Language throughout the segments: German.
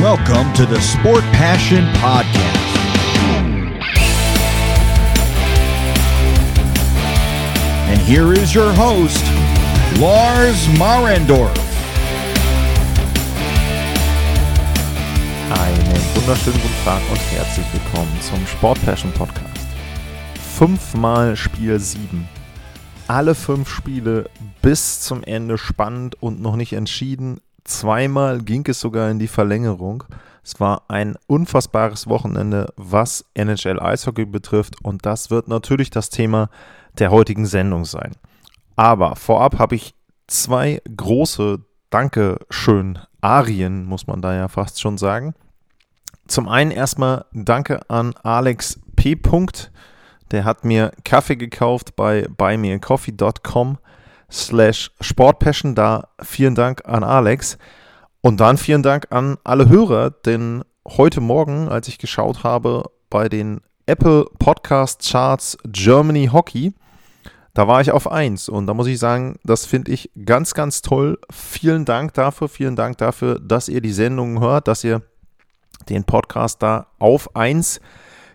Welcome to the Sport Passion Podcast. And here is your host, Lars Marendorf. Einen wunderschönen guten Tag und herzlich willkommen zum Sport Passion Podcast. Fünfmal Spiel 7. Alle fünf Spiele bis zum Ende spannend und noch nicht entschieden. Zweimal ging es sogar in die Verlängerung. Es war ein unfassbares Wochenende, was NHL Eishockey betrifft und das wird natürlich das Thema der heutigen Sendung sein. Aber vorab habe ich zwei große Dankeschön Arien, muss man da ja fast schon sagen. Zum einen erstmal Danke an Alex P. Der hat mir Kaffee gekauft bei buymeacoffee.com slash sportpassion. Da vielen Dank an Alex. Und dann vielen Dank an alle Hörer, denn heute Morgen, als ich geschaut habe bei den Apple Podcast Charts Germany Hockey, da war ich auf 1 und da muss ich sagen, das finde ich ganz, ganz toll. Vielen Dank dafür, vielen Dank dafür, dass ihr die Sendungen hört, dass ihr den Podcast da auf 1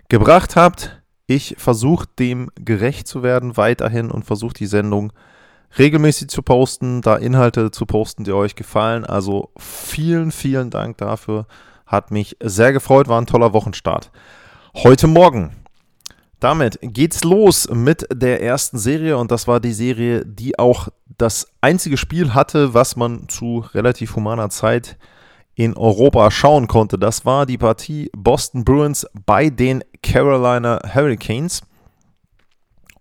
gebracht habt. Ich versuche dem gerecht zu werden weiterhin und versuche die Sendung regelmäßig zu posten, da Inhalte zu posten, die euch gefallen. Also vielen, vielen Dank dafür. Hat mich sehr gefreut, war ein toller Wochenstart. Heute Morgen damit geht's los mit der ersten Serie und das war die Serie, die auch das einzige Spiel hatte, was man zu relativ humaner Zeit in Europa schauen konnte. Das war die Partie Boston Bruins bei den Carolina Hurricanes.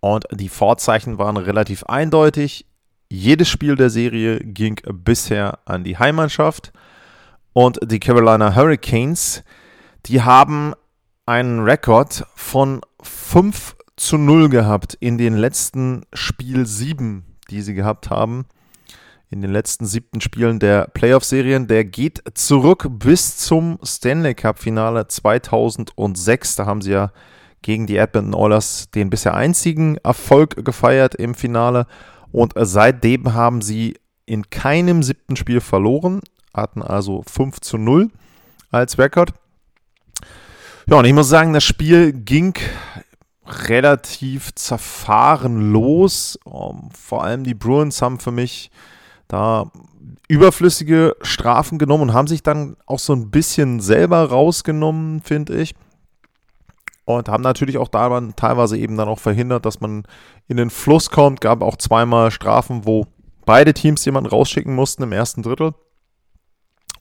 Und die Vorzeichen waren relativ eindeutig. Jedes Spiel der Serie ging bisher an die Heimmannschaft. Und die Carolina Hurricanes, die haben einen Rekord von 5 zu 0 gehabt in den letzten Spiel 7, die sie gehabt haben. In den letzten siebten Spielen der Playoff-Serien. Der geht zurück bis zum Stanley Cup-Finale 2006. Da haben sie ja gegen die Edmonton Oilers den bisher einzigen Erfolg gefeiert im Finale. Und seitdem haben sie in keinem siebten Spiel verloren, hatten also 5 zu 0 als Rekord. Ja, und ich muss sagen, das Spiel ging relativ zerfahren los. Ähm, vor allem die Bruins haben für mich da überflüssige Strafen genommen und haben sich dann auch so ein bisschen selber rausgenommen, finde ich. Und haben natürlich auch da teilweise eben dann auch verhindert, dass man in den Fluss kommt. Gab auch zweimal Strafen, wo beide Teams jemanden rausschicken mussten im ersten Drittel.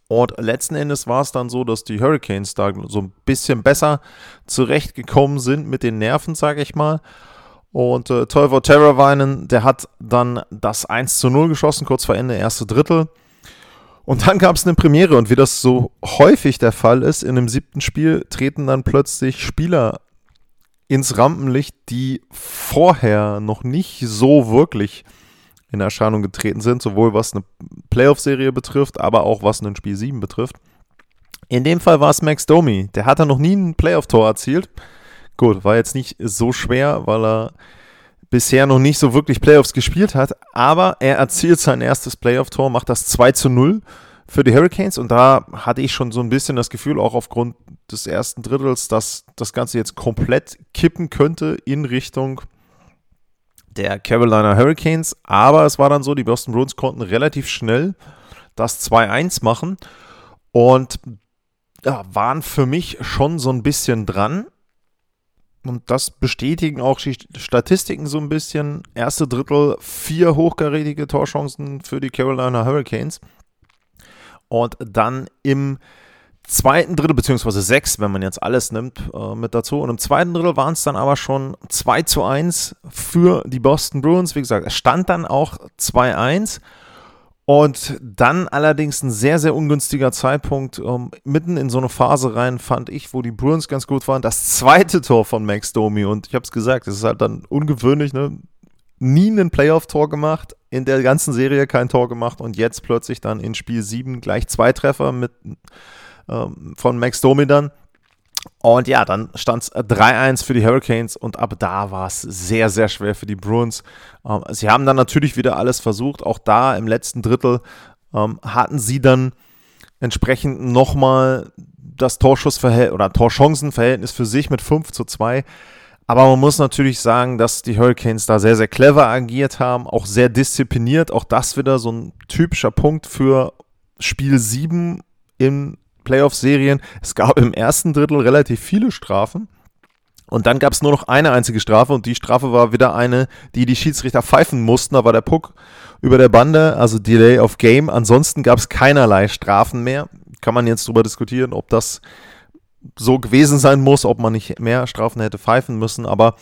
Und letzten Endes war es dann so, dass die Hurricanes da so ein bisschen besser zurechtgekommen sind mit den Nerven, sage ich mal. Und äh, Toivo Terravainen, der hat dann das 1 zu 0 geschossen, kurz vor Ende, erste Drittel. Und dann gab es eine Premiere und wie das so häufig der Fall ist, in einem siebten Spiel treten dann plötzlich Spieler ins Rampenlicht, die vorher noch nicht so wirklich in Erscheinung getreten sind, sowohl was eine Playoff-Serie betrifft, aber auch was ein Spiel 7 betrifft. In dem Fall war es Max Domi. Der hat da noch nie ein Playoff-Tor erzielt. Gut, war jetzt nicht so schwer, weil er bisher noch nicht so wirklich Playoffs gespielt hat, aber er erzielt sein erstes Playoff-Tor, macht das 2 zu 0 für die Hurricanes und da hatte ich schon so ein bisschen das Gefühl, auch aufgrund des ersten Drittels, dass das Ganze jetzt komplett kippen könnte in Richtung der Carolina Hurricanes. Aber es war dann so, die Boston Bruins konnten relativ schnell das 2-1 machen und ja, waren für mich schon so ein bisschen dran. Und das bestätigen auch die Statistiken so ein bisschen. Erste Drittel, vier hochkarätige Torchancen für die Carolina Hurricanes. Und dann im zweiten Drittel, beziehungsweise sechs, wenn man jetzt alles nimmt, äh, mit dazu. Und im zweiten Drittel waren es dann aber schon 2 zu 1 für die Boston Bruins. Wie gesagt, es stand dann auch 2-1. Und dann allerdings ein sehr, sehr ungünstiger Zeitpunkt, ähm, mitten in so eine Phase rein, fand ich, wo die Bruins ganz gut waren. Das zweite Tor von Max Domi. Und ich habe es gesagt, es ist halt dann ungewöhnlich, ne? Nie ein Playoff-Tor gemacht, in der ganzen Serie kein Tor gemacht und jetzt plötzlich dann in Spiel 7 gleich zwei Treffer mit ähm, von Max Domi dann. Und ja, dann stand es 3-1 für die Hurricanes und ab da war es sehr, sehr schwer für die Bruins. Ähm, sie haben dann natürlich wieder alles versucht. Auch da im letzten Drittel ähm, hatten sie dann entsprechend nochmal das Torschussverhältnis oder Torchancenverhältnis für sich mit 5 zu 2. Aber man muss natürlich sagen, dass die Hurricanes da sehr, sehr clever agiert haben, auch sehr diszipliniert. Auch das wieder so ein typischer Punkt für Spiel 7 in Playoff-Serien. Es gab im ersten Drittel relativ viele Strafen. Und dann gab es nur noch eine einzige Strafe und die Strafe war wieder eine, die die Schiedsrichter pfeifen mussten. Da war der Puck über der Bande, also Delay of Game. Ansonsten gab es keinerlei Strafen mehr. Kann man jetzt darüber diskutieren, ob das so gewesen sein muss, ob man nicht mehr Strafen hätte pfeifen müssen. Aber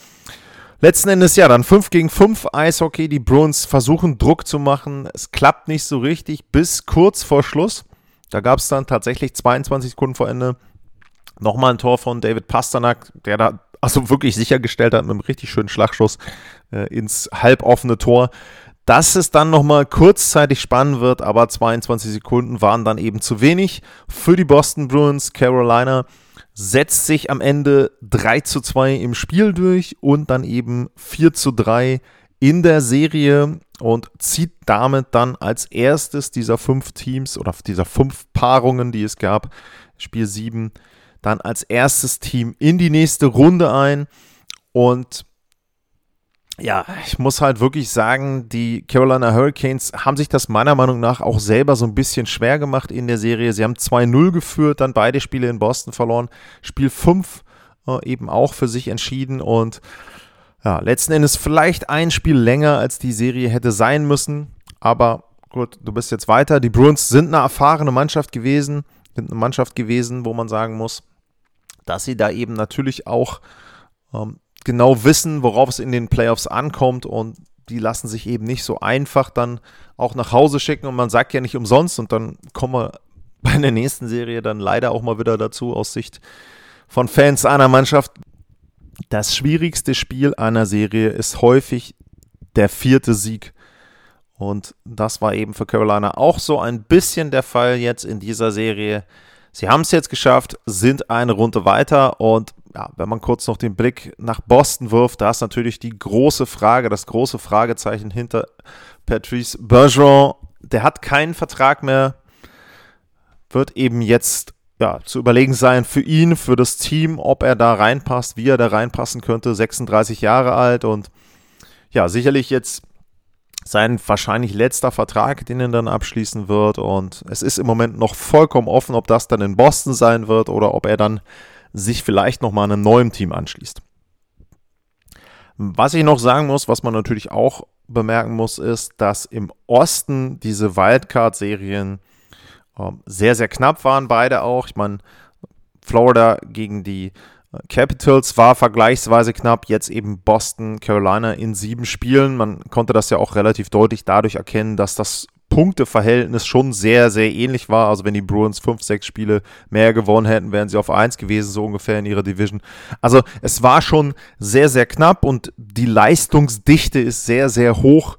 letzten Endes ja, dann 5 gegen 5 Eishockey. Die Bruins versuchen Druck zu machen. Es klappt nicht so richtig bis kurz vor Schluss. Da gab es dann tatsächlich 22 Sekunden vor Ende nochmal ein Tor von David Pasternak, der da also wirklich sichergestellt hat mit einem richtig schönen Schlagschuss äh, ins halboffene Tor. Dass es dann nochmal kurzzeitig spannend wird, aber 22 Sekunden waren dann eben zu wenig für die Boston Bruins. Carolina setzt sich am Ende 3 zu 2 im Spiel durch und dann eben 4 zu 3 in der Serie und zieht damit dann als erstes dieser fünf Teams oder dieser fünf Paarungen, die es gab, Spiel 7, dann als erstes Team in die nächste Runde ein. Und ja, ich muss halt wirklich sagen, die Carolina Hurricanes haben sich das meiner Meinung nach auch selber so ein bisschen schwer gemacht in der Serie. Sie haben 2-0 geführt, dann beide Spiele in Boston verloren. Spiel 5 äh, eben auch für sich entschieden und ja, letzten Endes vielleicht ein Spiel länger, als die Serie hätte sein müssen. Aber gut, du bist jetzt weiter. Die Bruins sind eine erfahrene Mannschaft gewesen, sind eine Mannschaft gewesen, wo man sagen muss, dass sie da eben natürlich auch ähm, genau wissen, worauf es in den Playoffs ankommt und die lassen sich eben nicht so einfach dann auch nach Hause schicken und man sagt ja nicht umsonst und dann kommen wir bei der nächsten Serie dann leider auch mal wieder dazu aus Sicht von Fans einer Mannschaft. Das schwierigste Spiel einer Serie ist häufig der vierte Sieg. Und das war eben für Carolina auch so ein bisschen der Fall jetzt in dieser Serie. Sie haben es jetzt geschafft, sind eine Runde weiter und ja, wenn man kurz noch den Blick nach Boston wirft, da ist natürlich die große Frage, das große Fragezeichen hinter Patrice Bergeron. Der hat keinen Vertrag mehr, wird eben jetzt ja, zu überlegen sein für ihn, für das Team, ob er da reinpasst, wie er da reinpassen könnte. 36 Jahre alt und ja, sicherlich jetzt sein wahrscheinlich letzter Vertrag, den er dann abschließen wird. Und es ist im Moment noch vollkommen offen, ob das dann in Boston sein wird oder ob er dann sich vielleicht nochmal einem neuen Team anschließt. Was ich noch sagen muss, was man natürlich auch bemerken muss, ist, dass im Osten diese Wildcard-Serien sehr, sehr knapp waren, beide auch. Ich meine, Florida gegen die Capitals war vergleichsweise knapp, jetzt eben Boston, Carolina in sieben Spielen. Man konnte das ja auch relativ deutlich dadurch erkennen, dass das Punkteverhältnis schon sehr, sehr ähnlich war. Also wenn die Bruins fünf, sechs Spiele mehr gewonnen hätten, wären sie auf eins gewesen, so ungefähr in ihrer Division. Also es war schon sehr, sehr knapp und die Leistungsdichte ist sehr, sehr hoch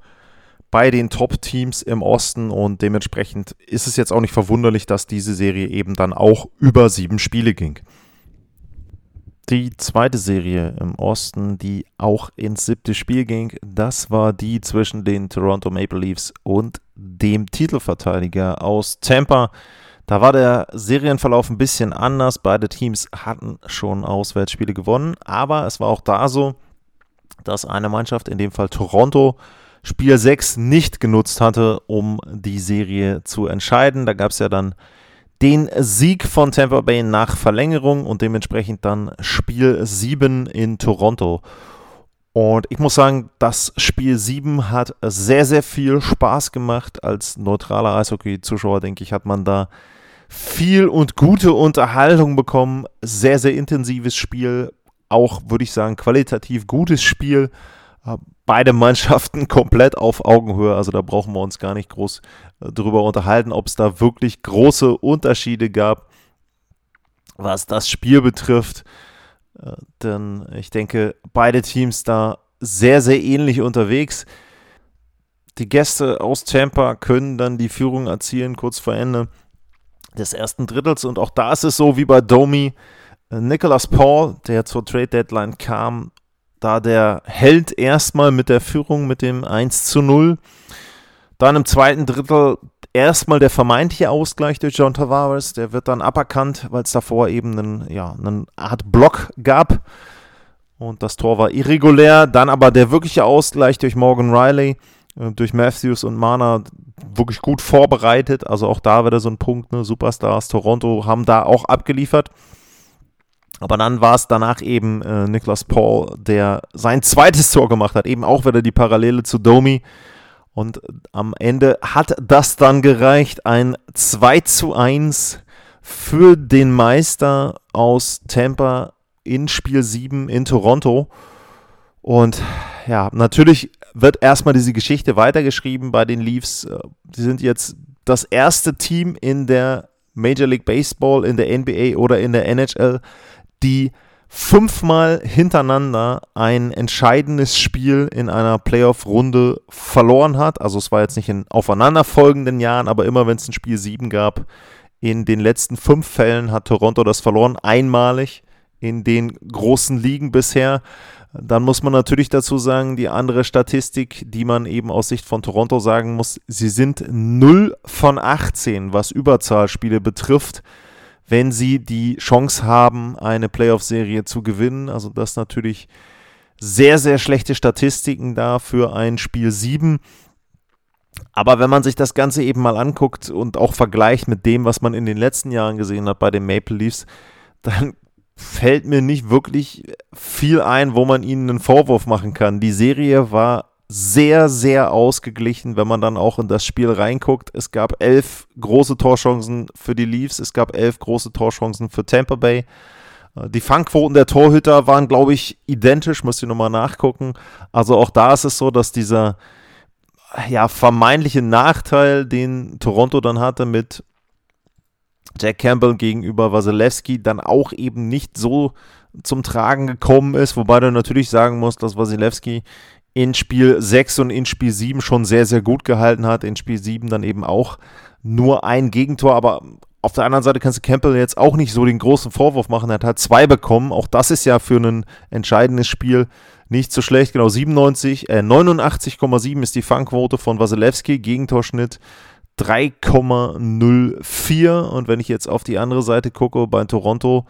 bei den Top-Teams im Osten und dementsprechend ist es jetzt auch nicht verwunderlich, dass diese Serie eben dann auch über sieben Spiele ging die zweite Serie im Osten, die auch ins siebte Spiel ging, das war die zwischen den Toronto Maple Leafs und dem Titelverteidiger aus Tampa. Da war der Serienverlauf ein bisschen anders. Beide Teams hatten schon Auswärtsspiele gewonnen, aber es war auch da so, dass eine Mannschaft, in dem Fall Toronto, Spiel 6 nicht genutzt hatte, um die Serie zu entscheiden. Da gab es ja dann den Sieg von Tampa Bay nach Verlängerung und dementsprechend dann Spiel 7 in Toronto. Und ich muss sagen, das Spiel 7 hat sehr, sehr viel Spaß gemacht. Als neutraler Eishockey-Zuschauer, denke ich, hat man da viel und gute Unterhaltung bekommen. Sehr, sehr intensives Spiel. Auch, würde ich sagen, qualitativ gutes Spiel. Äh, beide Mannschaften komplett auf Augenhöhe. Also da brauchen wir uns gar nicht groß äh, drüber unterhalten, ob es da wirklich große Unterschiede gab, was das Spiel betrifft. Äh, denn ich denke, beide Teams da sehr, sehr ähnlich unterwegs. Die Gäste aus Tampa können dann die Führung erzielen kurz vor Ende des ersten Drittels. Und auch da ist es so wie bei Domi. Nicholas Paul, der zur Trade Deadline kam, da der Held erstmal mit der Führung mit dem 1 zu 0. Dann im zweiten Drittel erstmal der vermeintliche Ausgleich durch John Tavares. Der wird dann aberkannt, weil es davor eben einen, ja, eine Art Block gab. Und das Tor war irregulär. Dann aber der wirkliche Ausgleich durch Morgan Riley, äh, durch Matthews und Mana wirklich gut vorbereitet. Also auch da wieder so ein Punkt. Ne? Superstars Toronto haben da auch abgeliefert. Aber dann war es danach eben äh, Niklas Paul, der sein zweites Tor gemacht hat. Eben auch wieder die Parallele zu Domi. Und am Ende hat das dann gereicht. Ein 2 zu 1 für den Meister aus Tampa in Spiel 7 in Toronto. Und ja, natürlich wird erstmal diese Geschichte weitergeschrieben bei den Leafs. Sie sind jetzt das erste Team in der Major League Baseball, in der NBA oder in der NHL, die fünfmal hintereinander ein entscheidendes Spiel in einer Playoff-Runde verloren hat. Also es war jetzt nicht in aufeinanderfolgenden Jahren, aber immer wenn es ein Spiel 7 gab, in den letzten fünf Fällen hat Toronto das verloren, einmalig in den großen Ligen bisher. Dann muss man natürlich dazu sagen, die andere Statistik, die man eben aus Sicht von Toronto sagen muss, sie sind 0 von 18, was Überzahlspiele betrifft wenn sie die Chance haben, eine Playoff-Serie zu gewinnen. Also das natürlich sehr, sehr schlechte Statistiken da für ein Spiel 7. Aber wenn man sich das Ganze eben mal anguckt und auch vergleicht mit dem, was man in den letzten Jahren gesehen hat bei den Maple Leafs, dann fällt mir nicht wirklich viel ein, wo man ihnen einen Vorwurf machen kann. Die Serie war sehr, sehr ausgeglichen, wenn man dann auch in das Spiel reinguckt. Es gab elf große Torchancen für die Leafs, es gab elf große Torchancen für Tampa Bay. Äh, die Fangquoten der Torhüter waren, glaube ich, identisch, müsst ihr nochmal nachgucken. Also auch da ist es so, dass dieser ja, vermeintliche Nachteil, den Toronto dann hatte mit Jack Campbell gegenüber Wasilewski, dann auch eben nicht so zum Tragen gekommen ist, wobei du natürlich sagen musst, dass Wasilewski in Spiel 6 und in Spiel 7 schon sehr, sehr gut gehalten hat. In Spiel 7 dann eben auch nur ein Gegentor, aber auf der anderen Seite kannst du Campbell jetzt auch nicht so den großen Vorwurf machen. Er hat halt zwei bekommen. Auch das ist ja für ein entscheidendes Spiel nicht so schlecht. Genau 97, äh, 89,7 ist die Fangquote von Wasilewski. Gegentorschnitt 3,04. Und wenn ich jetzt auf die andere Seite gucke, bei Toronto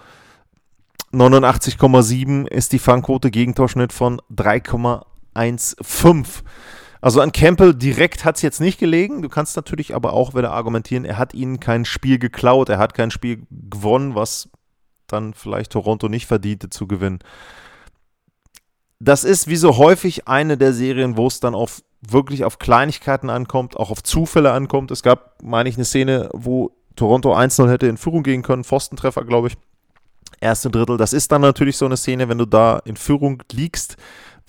89,7 ist die Fangquote Gegentorschnitt von 3,8. 1,5. Also an Campbell direkt hat es jetzt nicht gelegen. Du kannst natürlich aber auch wieder argumentieren, er hat ihnen kein Spiel geklaut, er hat kein Spiel gewonnen, was dann vielleicht Toronto nicht verdiente zu gewinnen. Das ist wie so häufig eine der Serien, wo es dann auf wirklich auf Kleinigkeiten ankommt, auch auf Zufälle ankommt. Es gab, meine ich, eine Szene, wo Toronto 1-0 hätte in Führung gehen können, Pfostentreffer, glaube ich. Erste Drittel. Das ist dann natürlich so eine Szene, wenn du da in Führung liegst,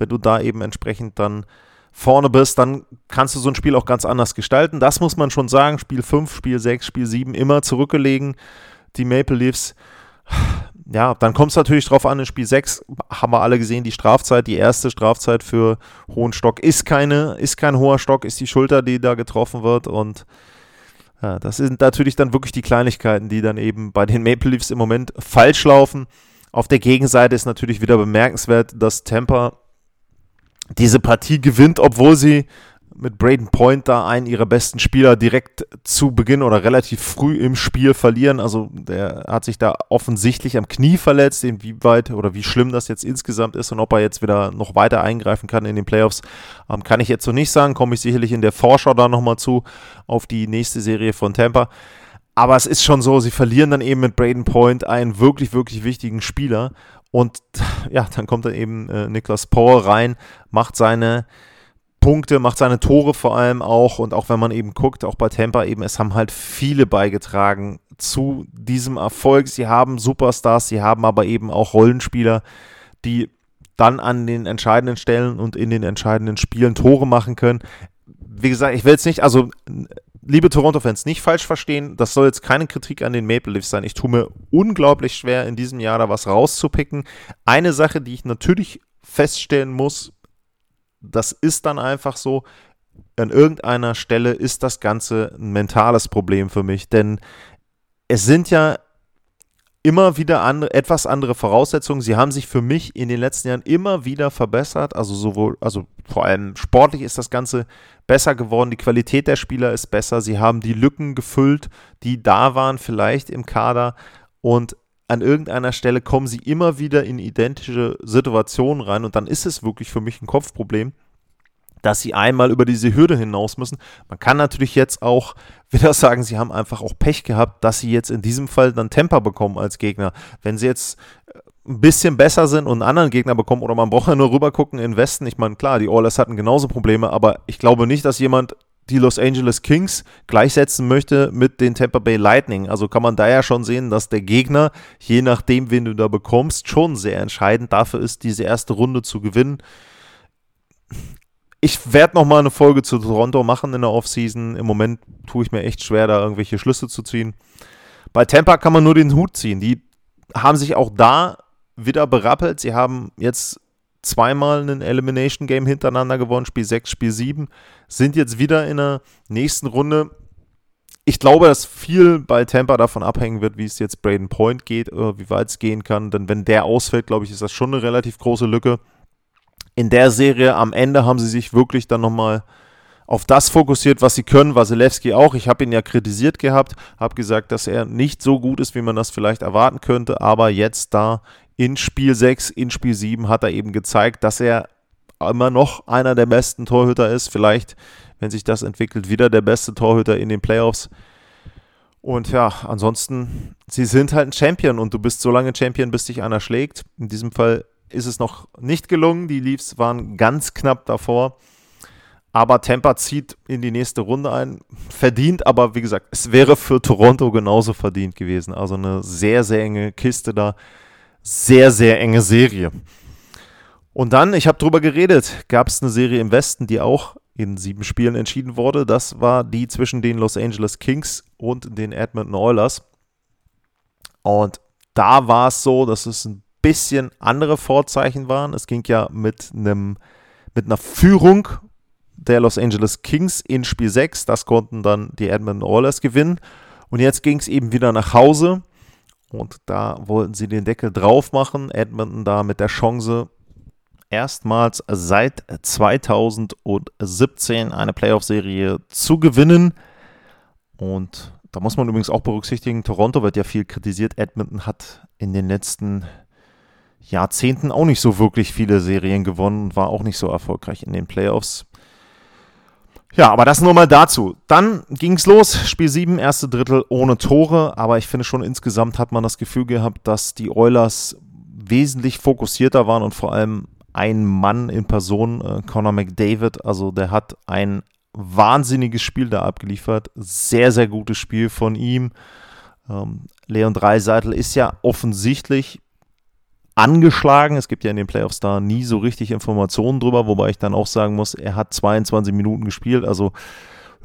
wenn du da eben entsprechend dann vorne bist, dann kannst du so ein Spiel auch ganz anders gestalten. Das muss man schon sagen. Spiel 5, Spiel 6, Spiel 7 immer zurückgelegen. Die Maple Leafs. Ja, dann kommt es natürlich drauf an, in Spiel 6 haben wir alle gesehen, die Strafzeit, die erste Strafzeit für hohen Stock ist keine, ist kein hoher Stock, ist die Schulter, die da getroffen wird und ja, das sind natürlich dann wirklich die Kleinigkeiten, die dann eben bei den Maple Leafs im Moment falsch laufen. Auf der Gegenseite ist natürlich wieder bemerkenswert, dass Tampa diese Partie gewinnt, obwohl sie mit Braden Point da einen ihrer besten Spieler direkt zu Beginn oder relativ früh im Spiel verlieren. Also der hat sich da offensichtlich am Knie verletzt, inwieweit oder wie schlimm das jetzt insgesamt ist und ob er jetzt wieder noch weiter eingreifen kann in den Playoffs, ähm, kann ich jetzt noch nicht sagen. Komme ich sicherlich in der Vorschau da nochmal zu auf die nächste Serie von Tampa. Aber es ist schon so, sie verlieren dann eben mit Braden Point einen wirklich, wirklich wichtigen Spieler. Und ja, dann kommt dann eben äh, Niklas Paul rein, macht seine Punkte, macht seine Tore vor allem auch. Und auch wenn man eben guckt, auch bei Tampa eben, es haben halt viele beigetragen zu diesem Erfolg. Sie haben Superstars, sie haben aber eben auch Rollenspieler, die dann an den entscheidenden Stellen und in den entscheidenden Spielen Tore machen können. Wie gesagt, ich will jetzt nicht, also liebe Toronto-Fans, nicht falsch verstehen, das soll jetzt keine Kritik an den Maple Leafs sein. Ich tue mir unglaublich schwer, in diesem Jahr da was rauszupicken. Eine Sache, die ich natürlich feststellen muss, das ist dann einfach so, an irgendeiner Stelle ist das Ganze ein mentales Problem für mich, denn es sind ja immer wieder andere, etwas andere Voraussetzungen. Sie haben sich für mich in den letzten Jahren immer wieder verbessert. Also sowohl, also vor allem sportlich ist das Ganze besser geworden. Die Qualität der Spieler ist besser. Sie haben die Lücken gefüllt, die da waren, vielleicht im Kader. Und an irgendeiner Stelle kommen sie immer wieder in identische Situationen rein. Und dann ist es wirklich für mich ein Kopfproblem dass sie einmal über diese Hürde hinaus müssen. Man kann natürlich jetzt auch wieder sagen, sie haben einfach auch Pech gehabt, dass sie jetzt in diesem Fall dann Temper bekommen als Gegner. Wenn sie jetzt äh, ein bisschen besser sind und einen anderen Gegner bekommen oder man braucht ja nur rüber gucken in Westen. Ich meine, klar, die Oilers hatten genauso Probleme, aber ich glaube nicht, dass jemand die Los Angeles Kings gleichsetzen möchte mit den Tampa Bay Lightning. Also kann man da ja schon sehen, dass der Gegner, je nachdem, wen du da bekommst, schon sehr entscheidend dafür ist, diese erste Runde zu gewinnen ich werde noch mal eine Folge zu Toronto machen in der Offseason. Im Moment tue ich mir echt schwer, da irgendwelche Schlüsse zu ziehen. Bei Tampa kann man nur den Hut ziehen. Die haben sich auch da wieder berappelt. Sie haben jetzt zweimal ein Elimination Game hintereinander gewonnen, Spiel 6, Spiel 7, sind jetzt wieder in der nächsten Runde. Ich glaube, dass viel bei Tampa davon abhängen wird, wie es jetzt Braden Point geht, äh, wie weit es gehen kann. Denn wenn der ausfällt, glaube ich, ist das schon eine relativ große Lücke in der Serie am Ende haben sie sich wirklich dann nochmal auf das fokussiert, was sie können. Wasilewski auch. Ich habe ihn ja kritisiert gehabt, habe gesagt, dass er nicht so gut ist, wie man das vielleicht erwarten könnte. Aber jetzt da in Spiel 6, in Spiel 7 hat er eben gezeigt, dass er immer noch einer der besten Torhüter ist. Vielleicht, wenn sich das entwickelt, wieder der beste Torhüter in den Playoffs. Und ja, ansonsten, sie sind halt ein Champion und du bist so lange Champion, bis dich einer schlägt. In diesem Fall ist es noch nicht gelungen. Die Leafs waren ganz knapp davor. Aber Tampa zieht in die nächste Runde ein. Verdient, aber wie gesagt, es wäre für Toronto genauso verdient gewesen. Also eine sehr, sehr enge Kiste da. Sehr, sehr enge Serie. Und dann, ich habe drüber geredet, gab es eine Serie im Westen, die auch in sieben Spielen entschieden wurde. Das war die zwischen den Los Angeles Kings und den Edmonton Oilers. Und da war es so, dass es ein bisschen andere Vorzeichen waren. Es ging ja mit einem mit einer Führung der Los Angeles Kings in Spiel 6. Das konnten dann die Edmonton Oilers gewinnen. Und jetzt ging es eben wieder nach Hause. Und da wollten sie den Deckel drauf machen. Edmonton da mit der Chance, erstmals seit 2017 eine Playoff-Serie zu gewinnen. Und da muss man übrigens auch berücksichtigen, Toronto wird ja viel kritisiert. Edmonton hat in den letzten Jahrzehnten auch nicht so wirklich viele Serien gewonnen und war auch nicht so erfolgreich in den Playoffs. Ja, aber das nur mal dazu. Dann ging es los, Spiel 7, erste Drittel ohne Tore, aber ich finde schon insgesamt hat man das Gefühl gehabt, dass die Oilers wesentlich fokussierter waren und vor allem ein Mann in Person, äh, Conor McDavid, also der hat ein wahnsinniges Spiel da abgeliefert, sehr, sehr gutes Spiel von ihm. Ähm, Leon Dreiseitel ist ja offensichtlich angeschlagen. Es gibt ja in den Playoffs da nie so richtig Informationen drüber, wobei ich dann auch sagen muss, er hat 22 Minuten gespielt. Also,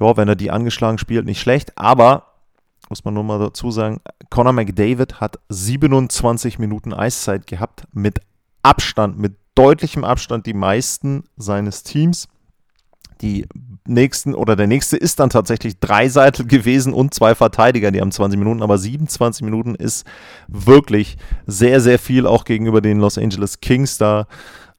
ja, wenn er die angeschlagen spielt, nicht schlecht. Aber, muss man nur mal dazu sagen, Conor McDavid hat 27 Minuten Eiszeit gehabt. Mit Abstand, mit deutlichem Abstand die meisten seines Teams. Die nächsten oder der nächste ist dann tatsächlich Dreiseitel gewesen und zwei Verteidiger, die haben 20 Minuten, aber 27 Minuten ist wirklich sehr, sehr viel auch gegenüber den Los Angeles Kings. Da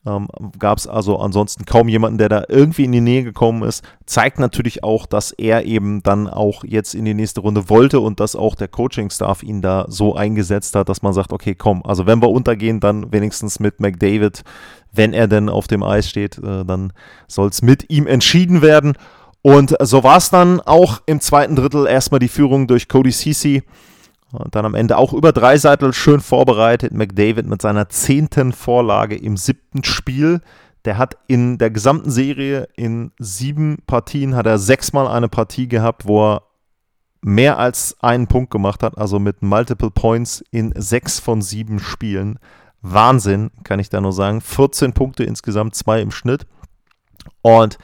ähm, gab es also ansonsten kaum jemanden, der da irgendwie in die Nähe gekommen ist. Zeigt natürlich auch, dass er eben dann auch jetzt in die nächste Runde wollte und dass auch der Coaching-Staff ihn da so eingesetzt hat, dass man sagt, okay, komm, also wenn wir untergehen, dann wenigstens mit McDavid, wenn er denn auf dem Eis steht, äh, dann soll es mit ihm entschieden werden. Und so war es dann auch im zweiten Drittel erstmal die Führung durch Cody Ceci. Und dann am Ende auch über drei Seitel schön vorbereitet. McDavid mit seiner zehnten Vorlage im siebten Spiel. Der hat in der gesamten Serie in sieben Partien hat er sechsmal eine Partie gehabt, wo er mehr als einen Punkt gemacht hat, also mit Multiple Points in sechs von sieben Spielen. Wahnsinn, kann ich da nur sagen. 14 Punkte insgesamt, zwei im Schnitt. Und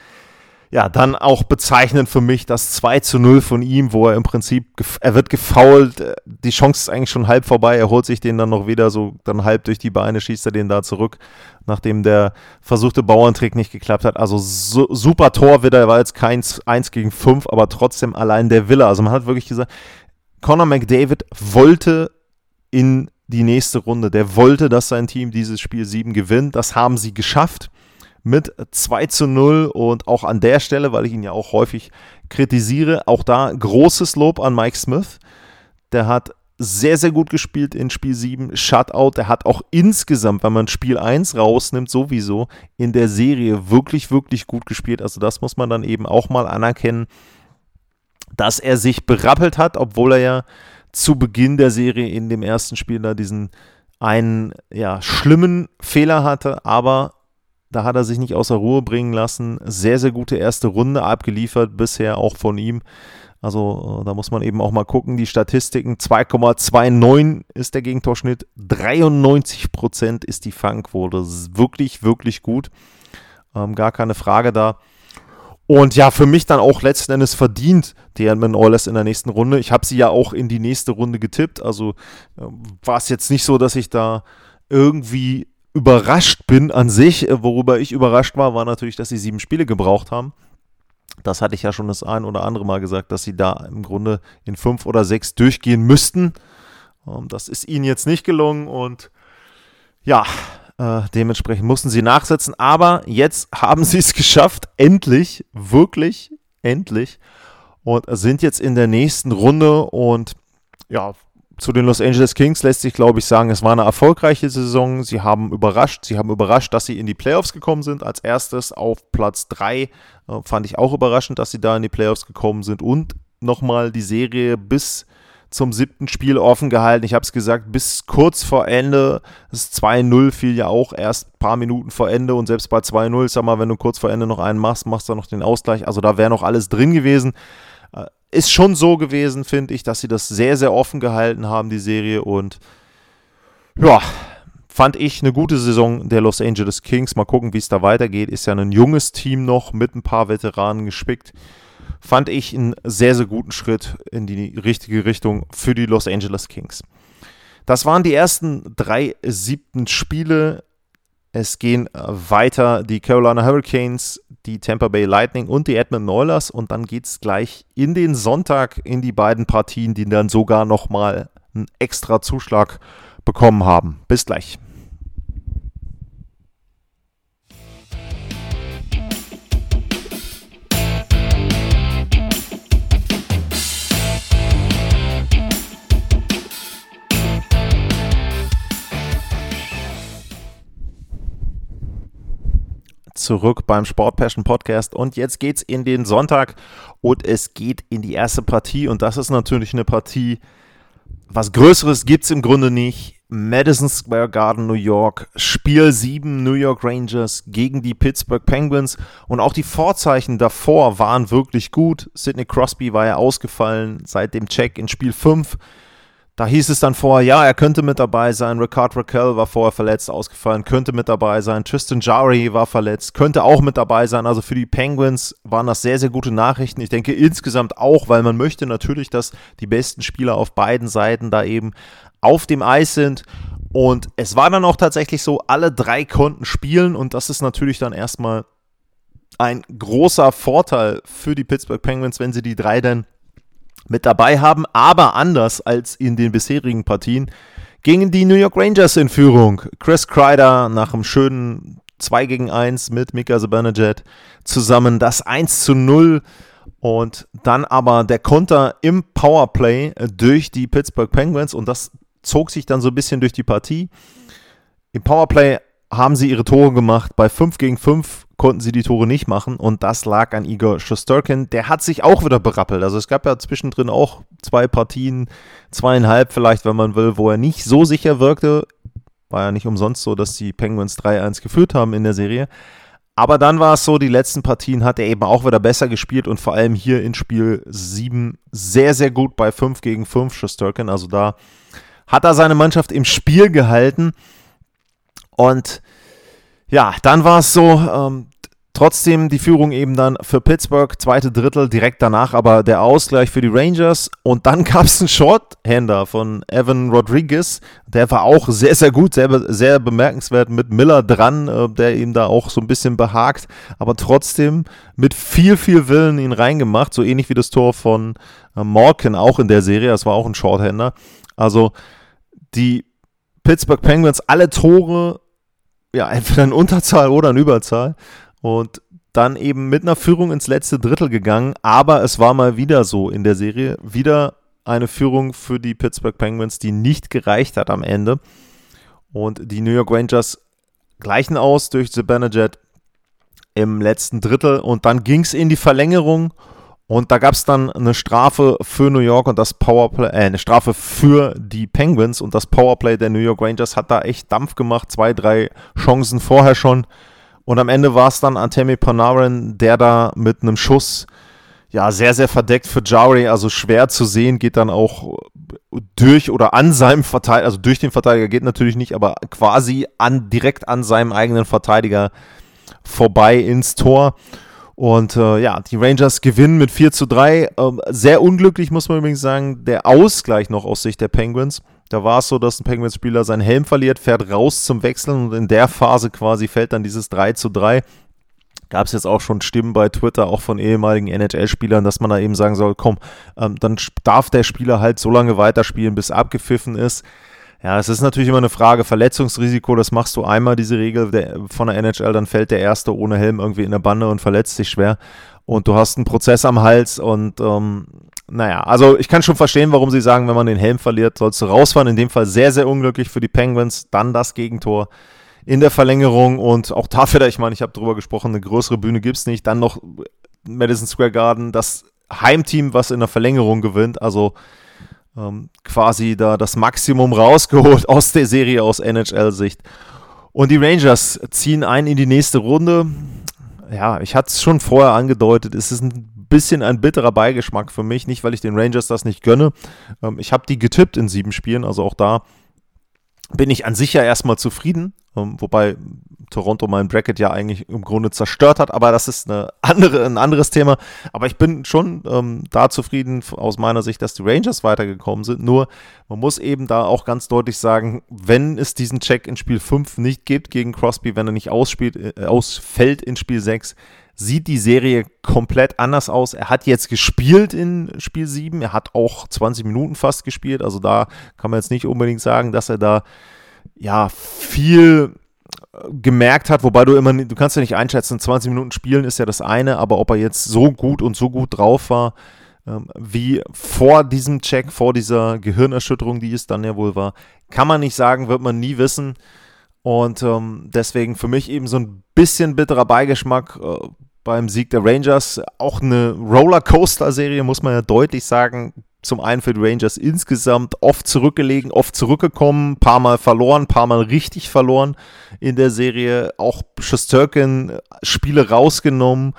ja, dann auch bezeichnend für mich das 2 zu 0 von ihm, wo er im Prinzip, er wird gefoult, äh, die Chance ist eigentlich schon halb vorbei, er holt sich den dann noch wieder so, dann halb durch die Beine, schießt er den da zurück, nachdem der versuchte Bauerntrick nicht geklappt hat. Also so, super Tor wieder, war jetzt kein 1 gegen 5, aber trotzdem allein der Wille. Also man hat wirklich gesagt, Conor McDavid wollte in die nächste Runde. Der wollte, dass sein Team dieses Spiel 7 gewinnt. Das haben sie geschafft mit 2 zu 0 und auch an der Stelle, weil ich ihn ja auch häufig kritisiere, auch da großes Lob an Mike Smith. Der hat sehr, sehr gut gespielt in Spiel 7, Shutout. Der hat auch insgesamt, wenn man Spiel 1 rausnimmt, sowieso in der Serie wirklich, wirklich gut gespielt. Also das muss man dann eben auch mal anerkennen, dass er sich berappelt hat, obwohl er ja zu Beginn der Serie in dem ersten Spiel da diesen einen ja, schlimmen Fehler hatte, aber da hat er sich nicht außer Ruhe bringen lassen. Sehr, sehr gute erste Runde abgeliefert bisher auch von ihm. Also äh, da muss man eben auch mal gucken. Die Statistiken 2,29 ist der Gegentorschnitt, 93% ist die Fangquote. Das ist wirklich, wirklich gut. Ähm, gar keine Frage da. Und ja, für mich dann auch letzten Endes verdient die Edmund Oilers in der nächsten Runde. Ich habe sie ja auch in die nächste Runde getippt. Also äh, war es jetzt nicht so, dass ich da irgendwie überrascht bin an sich. Äh, worüber ich überrascht war, war natürlich, dass sie sieben Spiele gebraucht haben. Das hatte ich ja schon das ein oder andere Mal gesagt, dass sie da im Grunde in fünf oder sechs durchgehen müssten. Ähm, das ist ihnen jetzt nicht gelungen und ja, äh, dementsprechend mussten sie nachsetzen. Aber jetzt haben sie es geschafft, endlich, wirklich, endlich. Und sind jetzt in der nächsten Runde und ja, zu den Los Angeles Kings lässt sich, glaube ich, sagen, es war eine erfolgreiche Saison. Sie haben überrascht. Sie haben überrascht, dass sie in die Playoffs gekommen sind. Als erstes auf Platz 3 äh, fand ich auch überraschend, dass sie da in die Playoffs gekommen sind und nochmal die Serie bis zum siebten Spiel offen gehalten. Ich habe es gesagt, bis kurz vor Ende. Das 2-0 fiel ja auch erst ein paar Minuten vor Ende und selbst bei 2-0, sag mal, wenn du kurz vor Ende noch einen machst, machst du noch den Ausgleich. Also da wäre noch alles drin gewesen ist schon so gewesen, finde ich, dass sie das sehr, sehr offen gehalten haben, die Serie. Und ja, fand ich eine gute Saison der Los Angeles Kings. Mal gucken, wie es da weitergeht. Ist ja ein junges Team noch mit ein paar Veteranen gespickt. Fand ich einen sehr, sehr guten Schritt in die richtige Richtung für die Los Angeles Kings. Das waren die ersten drei siebten Spiele. Es gehen weiter die Carolina Hurricanes die Tampa Bay Lightning und die Edmonton Oilers und dann geht es gleich in den Sonntag in die beiden Partien, die dann sogar nochmal einen extra Zuschlag bekommen haben. Bis gleich. Zurück beim Sport Passion Podcast. Und jetzt geht's in den Sonntag und es geht in die erste Partie. Und das ist natürlich eine Partie, was Größeres gibt's im Grunde nicht. Madison Square Garden, New York, Spiel 7 New York Rangers gegen die Pittsburgh Penguins. Und auch die Vorzeichen davor waren wirklich gut. Sidney Crosby war ja ausgefallen seit dem Check in Spiel 5 da hieß es dann vorher, ja, er könnte mit dabei sein. Ricard Raquel war vorher verletzt, ausgefallen, könnte mit dabei sein. Tristan Jari war verletzt, könnte auch mit dabei sein. Also für die Penguins waren das sehr, sehr gute Nachrichten. Ich denke insgesamt auch, weil man möchte natürlich, dass die besten Spieler auf beiden Seiten da eben auf dem Eis sind. Und es war dann auch tatsächlich so, alle drei konnten spielen und das ist natürlich dann erstmal ein großer Vorteil für die Pittsburgh Penguins, wenn sie die drei dann mit dabei haben, aber anders als in den bisherigen Partien gingen die New York Rangers in Führung. Chris Kreider nach einem schönen 2 gegen 1 mit Mika Zibanejad zusammen das 1 zu 0 und dann aber der Konter im Powerplay durch die Pittsburgh Penguins und das zog sich dann so ein bisschen durch die Partie. Im Powerplay haben sie ihre Tore gemacht. Bei 5 gegen 5 konnten sie die Tore nicht machen und das lag an Igor Shosturkin. Der hat sich auch wieder berappelt. Also es gab ja zwischendrin auch zwei Partien, zweieinhalb vielleicht, wenn man will, wo er nicht so sicher wirkte. War ja nicht umsonst so, dass die Penguins 3-1 geführt haben in der Serie. Aber dann war es so, die letzten Partien hat er eben auch wieder besser gespielt und vor allem hier in Spiel 7 sehr, sehr gut bei 5 gegen 5 Shosturkin. Also da hat er seine Mannschaft im Spiel gehalten. Und ja, dann war es so, ähm, trotzdem die Führung eben dann für Pittsburgh, zweite Drittel, direkt danach aber der Ausgleich für die Rangers. Und dann gab es einen Shorthander von Evan Rodriguez. Der war auch sehr, sehr gut, sehr, sehr bemerkenswert mit Miller dran, äh, der ihm da auch so ein bisschen behagt, aber trotzdem mit viel, viel Willen ihn reingemacht. So ähnlich wie das Tor von äh, Morgan auch in der Serie. Das war auch ein Shorthander. Also die Pittsburgh Penguins alle Tore, ja, entweder in Unterzahl oder in Überzahl. Und dann eben mit einer Führung ins letzte Drittel gegangen. Aber es war mal wieder so in der Serie. Wieder eine Führung für die Pittsburgh Penguins, die nicht gereicht hat am Ende. Und die New York Rangers gleichen aus durch The Benejet im letzten Drittel. Und dann ging es in die Verlängerung. Und da gab es dann eine Strafe für New York und das Powerplay, äh, eine Strafe für die Penguins und das Powerplay der New York Rangers hat da echt Dampf gemacht. Zwei, drei Chancen vorher schon. Und am Ende war es dann Antemi Panarin, der da mit einem Schuss, ja, sehr, sehr verdeckt für Jari, also schwer zu sehen, geht dann auch durch oder an seinem Verteidiger, also durch den Verteidiger geht natürlich nicht, aber quasi an, direkt an seinem eigenen Verteidiger vorbei ins Tor. Und äh, ja, die Rangers gewinnen mit 4 zu 3. Ähm, sehr unglücklich, muss man übrigens sagen, der Ausgleich noch aus Sicht der Penguins. Da war es so, dass ein Penguins-Spieler seinen Helm verliert, fährt raus zum Wechseln und in der Phase quasi fällt dann dieses 3 zu 3. Gab es jetzt auch schon Stimmen bei Twitter, auch von ehemaligen NHL-Spielern, dass man da eben sagen soll, komm, ähm, dann darf der Spieler halt so lange weiterspielen, bis abgepfiffen ist. Ja, es ist natürlich immer eine Frage, Verletzungsrisiko, das machst du einmal, diese Regel der, von der NHL, dann fällt der Erste ohne Helm irgendwie in der Bande und verletzt sich schwer. Und du hast einen Prozess am Hals und ähm, naja, also ich kann schon verstehen, warum sie sagen, wenn man den Helm verliert, sollst du rausfahren. In dem Fall sehr, sehr unglücklich für die Penguins. Dann das Gegentor in der Verlängerung und auch dafür, ich meine, ich habe drüber gesprochen, eine größere Bühne gibt es nicht. Dann noch Madison Square Garden, das Heimteam, was in der Verlängerung gewinnt. Also ähm, quasi da das Maximum rausgeholt aus der Serie aus NHL-Sicht. Und die Rangers ziehen ein in die nächste Runde. Ja, ich hatte es schon vorher angedeutet, es ist ein bisschen ein bitterer Beigeschmack für mich, nicht weil ich den Rangers das nicht gönne. Ähm, ich habe die getippt in sieben Spielen, also auch da bin ich an sich ja erstmal zufrieden, ähm, wobei Toronto mein Bracket ja eigentlich im Grunde zerstört hat, aber das ist eine andere, ein anderes Thema. Aber ich bin schon ähm, da zufrieden aus meiner Sicht, dass die Rangers weitergekommen sind. Nur man muss eben da auch ganz deutlich sagen, wenn es diesen Check in Spiel 5 nicht gibt gegen Crosby, wenn er nicht ausspielt, äh, ausfällt in Spiel 6, sieht die Serie komplett anders aus. Er hat jetzt gespielt in Spiel 7, er hat auch 20 Minuten fast gespielt, also da kann man jetzt nicht unbedingt sagen, dass er da ja viel äh, gemerkt hat, wobei du immer, du kannst ja nicht einschätzen, 20 Minuten spielen ist ja das eine, aber ob er jetzt so gut und so gut drauf war, ähm, wie vor diesem Check, vor dieser Gehirnerschütterung, die es dann ja wohl war, kann man nicht sagen, wird man nie wissen. Und ähm, deswegen für mich eben so ein bisschen bitterer Beigeschmack, äh, beim Sieg der Rangers. Auch eine Rollercoaster-Serie, muss man ja deutlich sagen. Zum einen für die Rangers insgesamt oft zurückgelegen, oft zurückgekommen, paar Mal verloren, paar Mal richtig verloren in der Serie. Auch Schusterkin Spiele rausgenommen.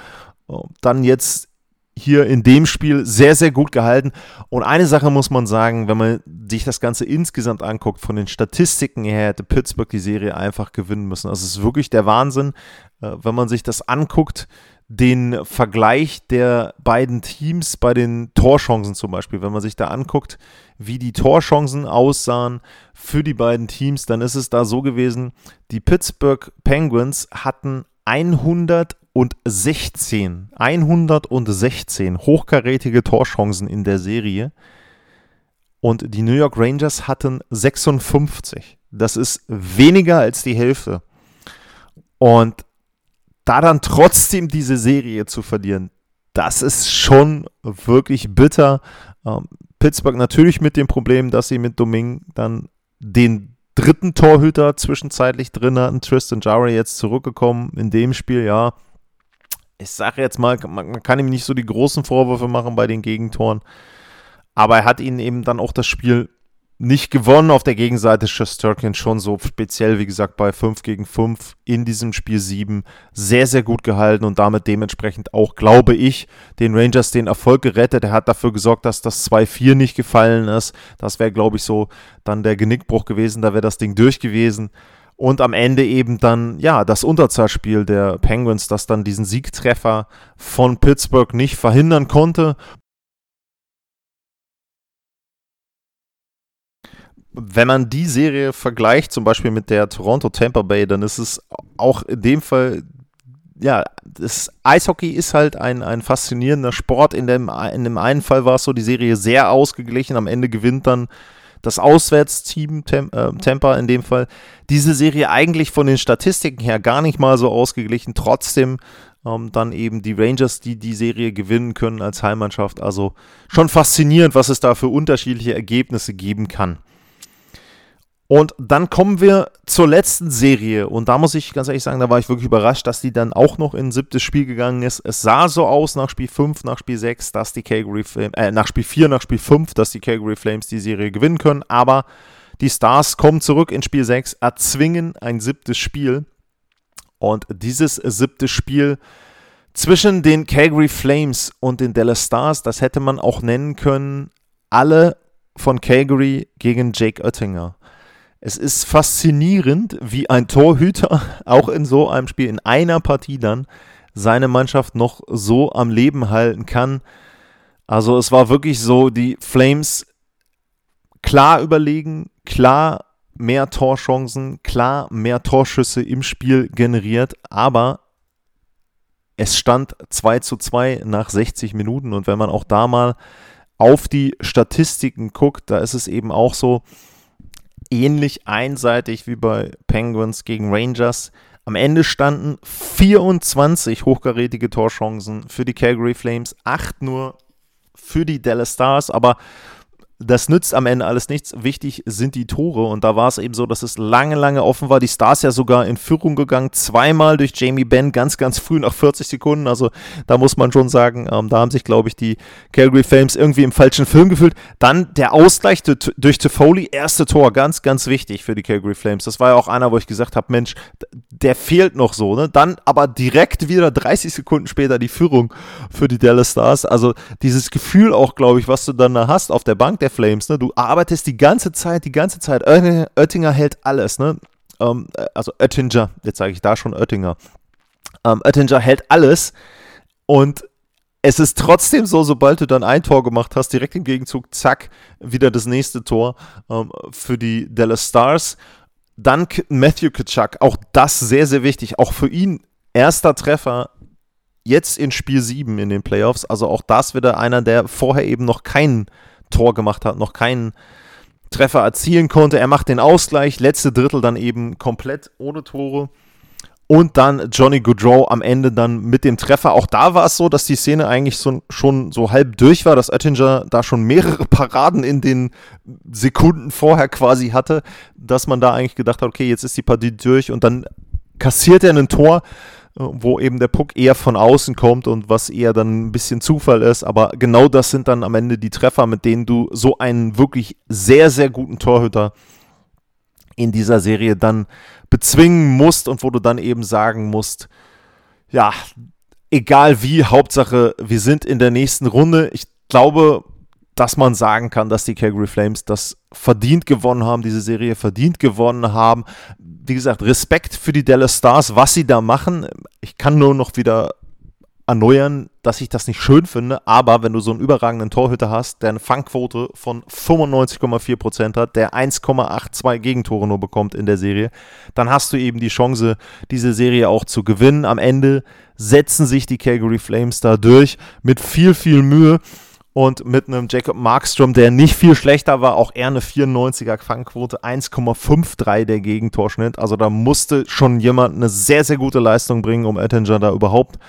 Dann jetzt hier in dem Spiel sehr, sehr gut gehalten. Und eine Sache muss man sagen, wenn man sich das Ganze insgesamt anguckt, von den Statistiken her hätte Pittsburgh die Serie einfach gewinnen müssen. Also es ist wirklich der Wahnsinn, äh, wenn man sich das anguckt den Vergleich der beiden Teams bei den Torchancen zum Beispiel. Wenn man sich da anguckt, wie die Torchancen aussahen für die beiden Teams, dann ist es da so gewesen, die Pittsburgh Penguins hatten 116, 116 hochkarätige Torchancen in der Serie und die New York Rangers hatten 56. Das ist weniger als die Hälfte. Und da dann trotzdem diese Serie zu verlieren, das ist schon wirklich bitter. Ähm, Pittsburgh natürlich mit dem Problem, dass sie mit Doming dann den dritten Torhüter zwischenzeitlich drin hatten. Tristan Jarry jetzt zurückgekommen in dem Spiel, ja. Ich sage jetzt mal, man kann ihm nicht so die großen Vorwürfe machen bei den Gegentoren. Aber er hat ihnen eben dann auch das Spiel nicht gewonnen. Auf der Gegenseite Shesterkin schon so speziell, wie gesagt, bei 5 gegen 5 in diesem Spiel 7 sehr, sehr gut gehalten und damit dementsprechend auch, glaube ich, den Rangers den Erfolg gerettet. Er hat dafür gesorgt, dass das 2-4 nicht gefallen ist. Das wäre, glaube ich, so dann der Genickbruch gewesen. Da wäre das Ding durch gewesen. Und am Ende eben dann, ja, das Unterzahlspiel der Penguins, das dann diesen Siegtreffer von Pittsburgh nicht verhindern konnte. Wenn man die Serie vergleicht, zum Beispiel mit der Toronto Tampa Bay, dann ist es auch in dem Fall, ja, das Eishockey ist halt ein, ein faszinierender Sport. In dem, in dem einen Fall war es so, die Serie sehr ausgeglichen. Am Ende gewinnt dann das Auswärtsteam Tem äh, Tampa in dem Fall. Diese Serie eigentlich von den Statistiken her gar nicht mal so ausgeglichen. Trotzdem ähm, dann eben die Rangers, die die Serie gewinnen können als Heimmannschaft. Also schon faszinierend, was es da für unterschiedliche Ergebnisse geben kann. Und dann kommen wir zur letzten Serie. Und da muss ich ganz ehrlich sagen, da war ich wirklich überrascht, dass die dann auch noch in ein siebtes Spiel gegangen ist. Es sah so aus nach Spiel 5, nach Spiel 6, dass die Calgary Flames, äh, nach Spiel 4, nach Spiel 5, dass die Calgary Flames die Serie gewinnen können. Aber die Stars kommen zurück in Spiel 6, erzwingen ein siebtes Spiel. Und dieses siebte Spiel zwischen den Calgary Flames und den Dallas Stars, das hätte man auch nennen können, alle von Calgary gegen Jake Oettinger. Es ist faszinierend, wie ein Torhüter auch in so einem Spiel, in einer Partie dann, seine Mannschaft noch so am Leben halten kann. Also es war wirklich so, die Flames klar überlegen, klar mehr Torchancen, klar mehr Torschüsse im Spiel generiert, aber es stand 2 zu 2 nach 60 Minuten und wenn man auch da mal auf die Statistiken guckt, da ist es eben auch so, ähnlich einseitig wie bei Penguins gegen Rangers. Am Ende standen 24 hochkarätige Torchancen für die Calgary Flames, 8 nur für die Dallas Stars, aber das nützt am Ende alles nichts. Wichtig sind die Tore. Und da war es eben so, dass es lange, lange offen war. Die Stars ja sogar in Führung gegangen. Zweimal durch Jamie Benn, ganz, ganz früh nach 40 Sekunden. Also da muss man schon sagen, ähm, da haben sich, glaube ich, die Calgary Flames irgendwie im falschen Film gefühlt. Dann der Ausgleich durch Toffoli, erste Tor, ganz, ganz wichtig für die Calgary Flames. Das war ja auch einer, wo ich gesagt habe, Mensch, der fehlt noch so. Ne? Dann aber direkt wieder 30 Sekunden später die Führung für die Dallas Stars. Also dieses Gefühl auch, glaube ich, was du dann da hast auf der Bank, der der Flames, ne? Du arbeitest die ganze Zeit, die ganze Zeit. Oettinger hält alles, ne? Ähm, äh, also Oettinger, jetzt sage ich da schon Oettinger. Ähm, Oettinger hält alles und es ist trotzdem so, sobald du dann ein Tor gemacht hast, direkt im Gegenzug, zack, wieder das nächste Tor ähm, für die Dallas Stars. Dann Matthew Kitschak, auch das sehr, sehr wichtig. Auch für ihn erster Treffer jetzt in Spiel 7 in den Playoffs. Also auch das wieder einer, der vorher eben noch keinen Tor gemacht hat, noch keinen Treffer erzielen konnte. Er macht den Ausgleich, letzte Drittel dann eben komplett ohne Tore. Und dann Johnny Goodrow am Ende dann mit dem Treffer. Auch da war es so, dass die Szene eigentlich so, schon so halb durch war, dass Oettinger da schon mehrere Paraden in den Sekunden vorher quasi hatte, dass man da eigentlich gedacht hat, okay, jetzt ist die Partie durch und dann kassiert er ein Tor wo eben der Puck eher von außen kommt und was eher dann ein bisschen Zufall ist. Aber genau das sind dann am Ende die Treffer, mit denen du so einen wirklich sehr, sehr guten Torhüter in dieser Serie dann bezwingen musst und wo du dann eben sagen musst, ja, egal wie, Hauptsache, wir sind in der nächsten Runde. Ich glaube, dass man sagen kann, dass die Calgary Flames das verdient gewonnen haben, diese Serie verdient gewonnen haben. Wie gesagt, Respekt für die Dallas Stars, was sie da machen. Ich kann nur noch wieder erneuern, dass ich das nicht schön finde, aber wenn du so einen überragenden Torhüter hast, der eine Fangquote von 95,4% hat, der 1,82 Gegentore nur bekommt in der Serie, dann hast du eben die Chance, diese Serie auch zu gewinnen. Am Ende setzen sich die Calgary Flames da durch mit viel, viel Mühe und mit einem Jacob Markstrom, der nicht viel schlechter war, auch eher eine 94er Fangquote, 1,53 der Gegentorschnitt. Also da musste schon jemand eine sehr, sehr gute Leistung bringen, um Ettinger da überhaupt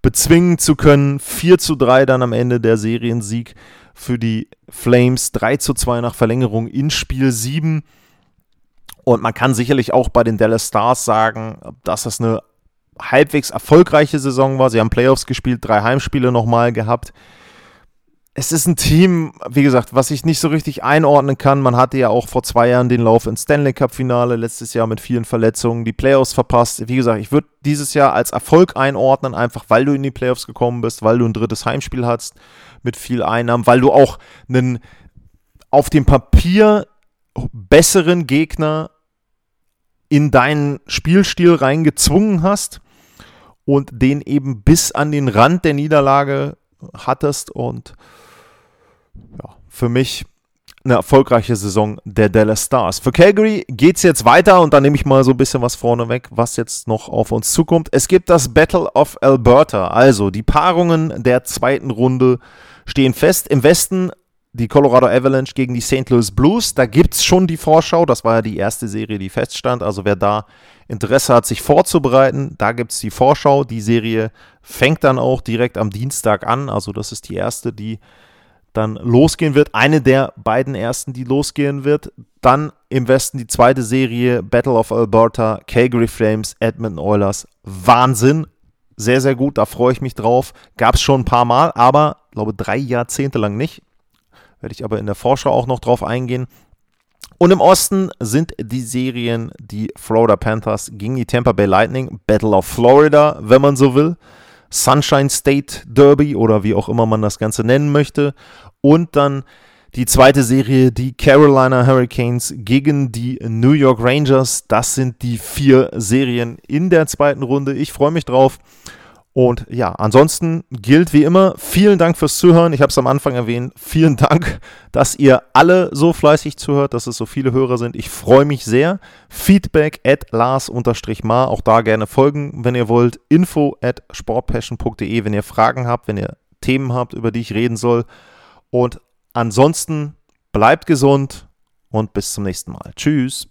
bezwingen zu können. 4 zu 3 dann am Ende der Seriensieg für die Flames, 3 zu 2 nach Verlängerung in Spiel 7. Und man kann sicherlich auch bei den Dallas Stars sagen, dass das eine halbwegs erfolgreiche Saison war. Sie haben Playoffs gespielt, drei Heimspiele nochmal gehabt es ist ein Team, wie gesagt, was ich nicht so richtig einordnen kann. Man hatte ja auch vor zwei Jahren den Lauf ins Stanley Cup-Finale, letztes Jahr mit vielen Verletzungen, die Playoffs verpasst. Wie gesagt, ich würde dieses Jahr als Erfolg einordnen, einfach weil du in die Playoffs gekommen bist, weil du ein drittes Heimspiel hast mit viel Einnahmen, weil du auch einen auf dem Papier besseren Gegner in deinen Spielstil reingezwungen hast und den eben bis an den Rand der Niederlage hattest und ja, für mich eine erfolgreiche Saison der Dallas Stars. Für Calgary geht es jetzt weiter und da nehme ich mal so ein bisschen was vorne weg, was jetzt noch auf uns zukommt. Es gibt das Battle of Alberta, also die Paarungen der zweiten Runde stehen fest. Im Westen die Colorado Avalanche gegen die St. Louis Blues. Da gibt es schon die Vorschau. Das war ja die erste Serie, die feststand. Also wer da Interesse hat, sich vorzubereiten, da gibt es die Vorschau. Die Serie fängt dann auch direkt am Dienstag an. Also das ist die erste, die dann losgehen wird. Eine der beiden ersten, die losgehen wird. Dann im Westen die zweite Serie, Battle of Alberta, Calgary Flames, Edmonton Oilers. Wahnsinn. Sehr, sehr gut, da freue ich mich drauf. Gab es schon ein paar Mal, aber glaube drei Jahrzehnte lang nicht. Werde ich aber in der Vorschau auch noch drauf eingehen. Und im Osten sind die Serien die Florida Panthers gegen die Tampa Bay Lightning, Battle of Florida, wenn man so will, Sunshine State Derby oder wie auch immer man das Ganze nennen möchte. Und dann die zweite Serie, die Carolina Hurricanes gegen die New York Rangers. Das sind die vier Serien in der zweiten Runde. Ich freue mich drauf. Und ja, ansonsten gilt wie immer, vielen Dank fürs Zuhören. Ich habe es am Anfang erwähnt. Vielen Dank, dass ihr alle so fleißig zuhört, dass es so viele Hörer sind. Ich freue mich sehr. Feedback at Lars-Mar. Auch da gerne folgen, wenn ihr wollt. Info at sportpassion.de, wenn ihr Fragen habt, wenn ihr Themen habt, über die ich reden soll. Und ansonsten bleibt gesund und bis zum nächsten Mal. Tschüss.